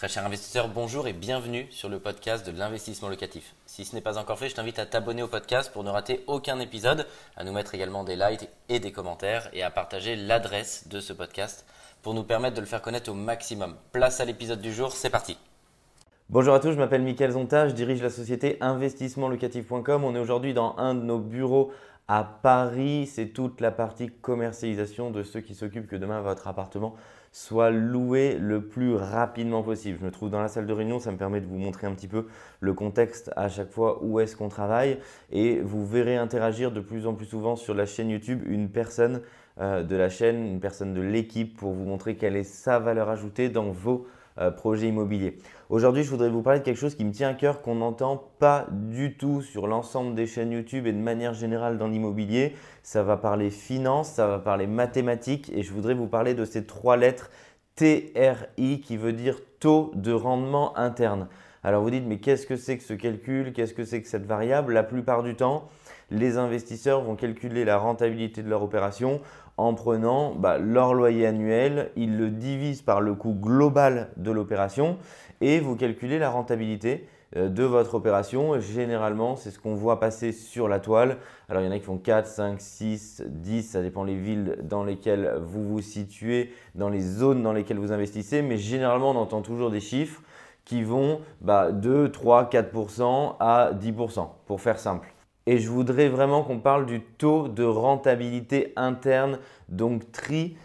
Très cher investisseur, bonjour et bienvenue sur le podcast de l'investissement locatif. Si ce n'est pas encore fait, je t'invite à t'abonner au podcast pour ne rater aucun épisode, à nous mettre également des likes et des commentaires et à partager l'adresse de ce podcast pour nous permettre de le faire connaître au maximum. Place à l'épisode du jour, c'est parti. Bonjour à tous, je m'appelle Mickaël Zonta, je dirige la société investissementlocatif.com. On est aujourd'hui dans un de nos bureaux à Paris. C'est toute la partie commercialisation de ceux qui s'occupent que demain votre appartement soit loué le plus rapidement possible. Je me trouve dans la salle de réunion, ça me permet de vous montrer un petit peu le contexte à chaque fois où est-ce qu'on travaille et vous verrez interagir de plus en plus souvent sur la chaîne YouTube une personne euh, de la chaîne, une personne de l'équipe pour vous montrer quelle est sa valeur ajoutée dans vos euh, projet immobilier. Aujourd'hui, je voudrais vous parler de quelque chose qui me tient à cœur, qu'on n'entend pas du tout sur l'ensemble des chaînes YouTube et de manière générale dans l'immobilier. Ça va parler finance, ça va parler mathématiques et je voudrais vous parler de ces trois lettres TRI qui veut dire taux de rendement interne. Alors vous dites, mais qu'est-ce que c'est que ce calcul? Qu'est-ce que c'est que cette variable? La plupart du temps, les investisseurs vont calculer la rentabilité de leur opération en prenant bah, leur loyer annuel, ils le divisent par le coût global de l'opération et vous calculez la rentabilité euh, de votre opération. Généralement, c'est ce qu'on voit passer sur la toile. Alors, il y en a qui font 4, 5, 6, 10, ça dépend des villes dans lesquelles vous vous situez, dans les zones dans lesquelles vous investissez, mais généralement, on entend toujours des chiffres qui vont bah, de 3, 4% à 10%, pour faire simple. Et je voudrais vraiment qu'on parle du taux de rentabilité interne, donc TRI.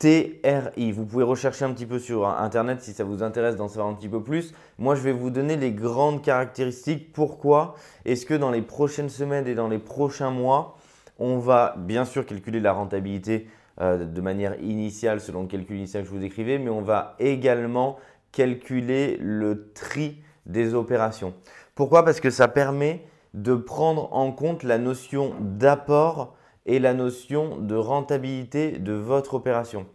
TRI. Vous pouvez rechercher un petit peu sur Internet si ça vous intéresse d'en savoir un petit peu plus. Moi, je vais vous donner les grandes caractéristiques. Pourquoi? Est-ce que dans les prochaines semaines et dans les prochains mois, on va bien sûr calculer la rentabilité euh, de manière initiale selon le calcul initial que je vous décrivais, mais on va également calculer le tri des opérations. Pourquoi? Parce que ça permet de prendre en compte la notion d'apport et la notion de rentabilité de votre opération.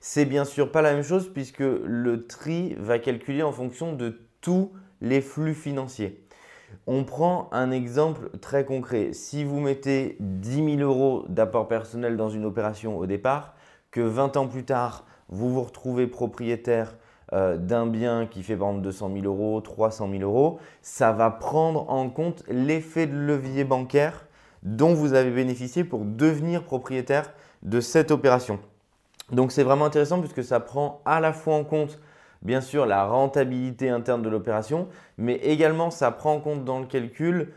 C'est bien sûr pas la même chose puisque le tri va calculer en fonction de tous les flux financiers. On prend un exemple très concret. Si vous mettez 10 000 euros d'apport personnel dans une opération au départ, que 20 ans plus tard, vous vous retrouvez propriétaire euh, d'un bien qui fait par exemple 200 000 euros, 300 000 euros, ça va prendre en compte l'effet de levier bancaire dont vous avez bénéficié pour devenir propriétaire de cette opération. Donc c'est vraiment intéressant puisque ça prend à la fois en compte bien sûr la rentabilité interne de l'opération, mais également ça prend en compte dans le calcul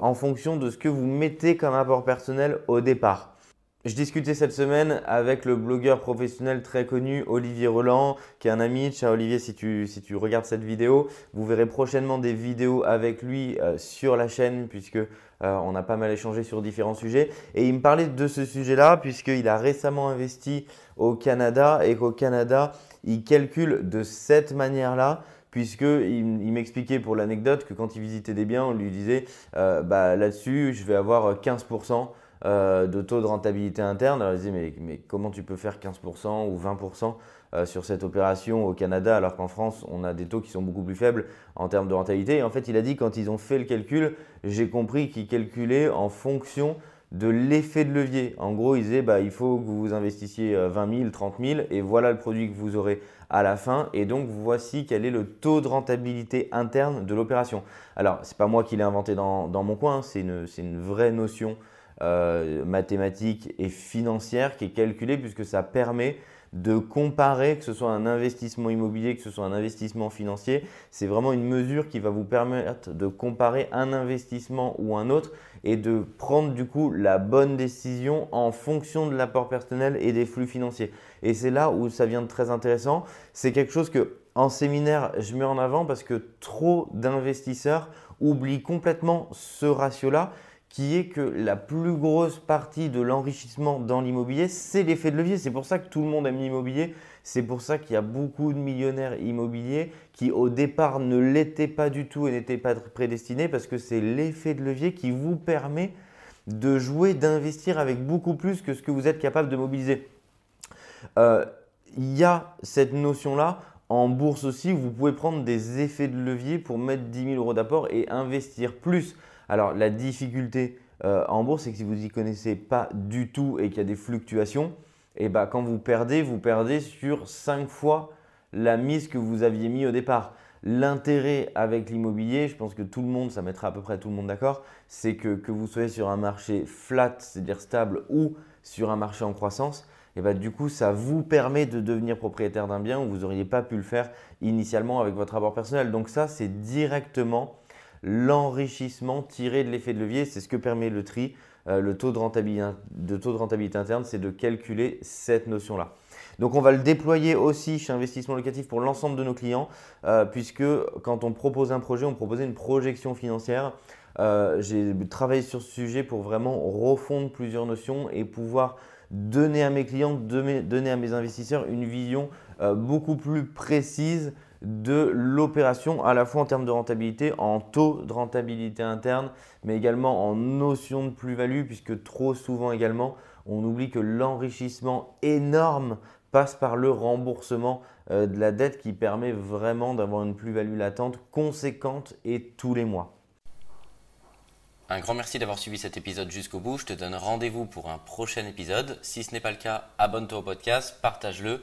en fonction de ce que vous mettez comme apport personnel au départ. Je discutais cette semaine avec le blogueur professionnel très connu Olivier Roland, qui est un ami. Ciao Olivier, si tu, si tu regardes cette vidéo, vous verrez prochainement des vidéos avec lui euh, sur la chaîne, puisque euh, on a pas mal échangé sur différents sujets. Et il me parlait de ce sujet-là, puisqu'il a récemment investi au Canada et qu'au Canada, il calcule de cette manière-là puisqu'il il, m'expliquait pour l'anecdote que quand il visitait des biens, on lui disait euh, bah, là-dessus, je vais avoir 15% euh, de taux de rentabilité interne. Alors, ils disaient, mais, comment tu peux faire 15% ou 20% euh, sur cette opération au Canada alors qu'en France, on a des taux qui sont beaucoup plus faibles en termes de rentabilité? Et en fait, il a dit, quand ils ont fait le calcul, j'ai compris qu'ils calculaient en fonction de l'effet de levier. En gros, ils disaient, bah, il faut que vous investissiez 20 000, 30 000 et voilà le produit que vous aurez à la fin. Et donc, voici quel est le taux de rentabilité interne de l'opération. Alors, ce n'est pas moi qui l'ai inventé dans, mon coin, c'est une, une, vraie notion euh, mathématique et financière qui est calculée puisque ça permet de comparer, que ce soit un investissement immobilier, que ce soit un investissement financier. C'est vraiment une mesure qui va vous permettre de comparer un investissement ou un autre et de prendre du coup la bonne décision en fonction de l'apport personnel et des flux financiers. Et c'est là où ça vient de très intéressant. C'est quelque chose que en séminaire, je mets en avant parce que trop d'investisseurs oublient complètement ce ratio-là qui est que la plus grosse partie de l'enrichissement dans l'immobilier, c'est l'effet de levier. C'est pour ça que tout le monde aime l'immobilier. C'est pour ça qu'il y a beaucoup de millionnaires immobiliers qui au départ ne l'étaient pas du tout et n'étaient pas prédestinés parce que c'est l'effet de levier qui vous permet de jouer, d'investir avec beaucoup plus que ce que vous êtes capable de mobiliser. Euh, il y a cette notion-là en bourse aussi vous pouvez prendre des effets de levier pour mettre 10 000 euros d'apport et investir plus. Alors la difficulté euh, en bourse, c'est que si vous n'y connaissez pas du tout et qu'il y a des fluctuations, et eh ben, quand vous perdez, vous perdez sur 5 fois la mise que vous aviez mis au départ. L'intérêt avec l'immobilier, je pense que tout le monde, ça mettra à peu près tout le monde d'accord, c'est que, vous soyez sur un marché flat, c'est-à-dire stable, ou sur un marché en croissance, et bah, du coup, ça vous permet de devenir propriétaire d'un bien où vous n'auriez pas pu le faire initialement avec votre rapport personnel. Donc ça, c'est directement l'enrichissement tiré de l'effet de levier. C'est ce que permet le tri. Euh, le taux de rentabilité, de taux de rentabilité interne, c'est de calculer cette notion-là. Donc on va le déployer aussi chez Investissement Locatif pour l'ensemble de nos clients, euh, puisque quand on propose un projet, on proposait une projection financière. Euh, j'ai travaillé sur ce sujet pour vraiment refondre plusieurs notions et pouvoir donner à mes clients, donner à mes investisseurs une vision beaucoup plus précise de l'opération, à la fois en termes de rentabilité, en taux de rentabilité interne, mais également en notion de plus-value, puisque trop souvent également, on oublie que l'enrichissement énorme passe par le remboursement euh, de la dette qui permet vraiment d'avoir une plus-value latente conséquente et tous les mois. Un grand merci d'avoir suivi cet épisode jusqu'au bout. Je te donne rendez-vous pour un prochain épisode. Si ce n'est pas le cas, abonne-toi au podcast, partage-le,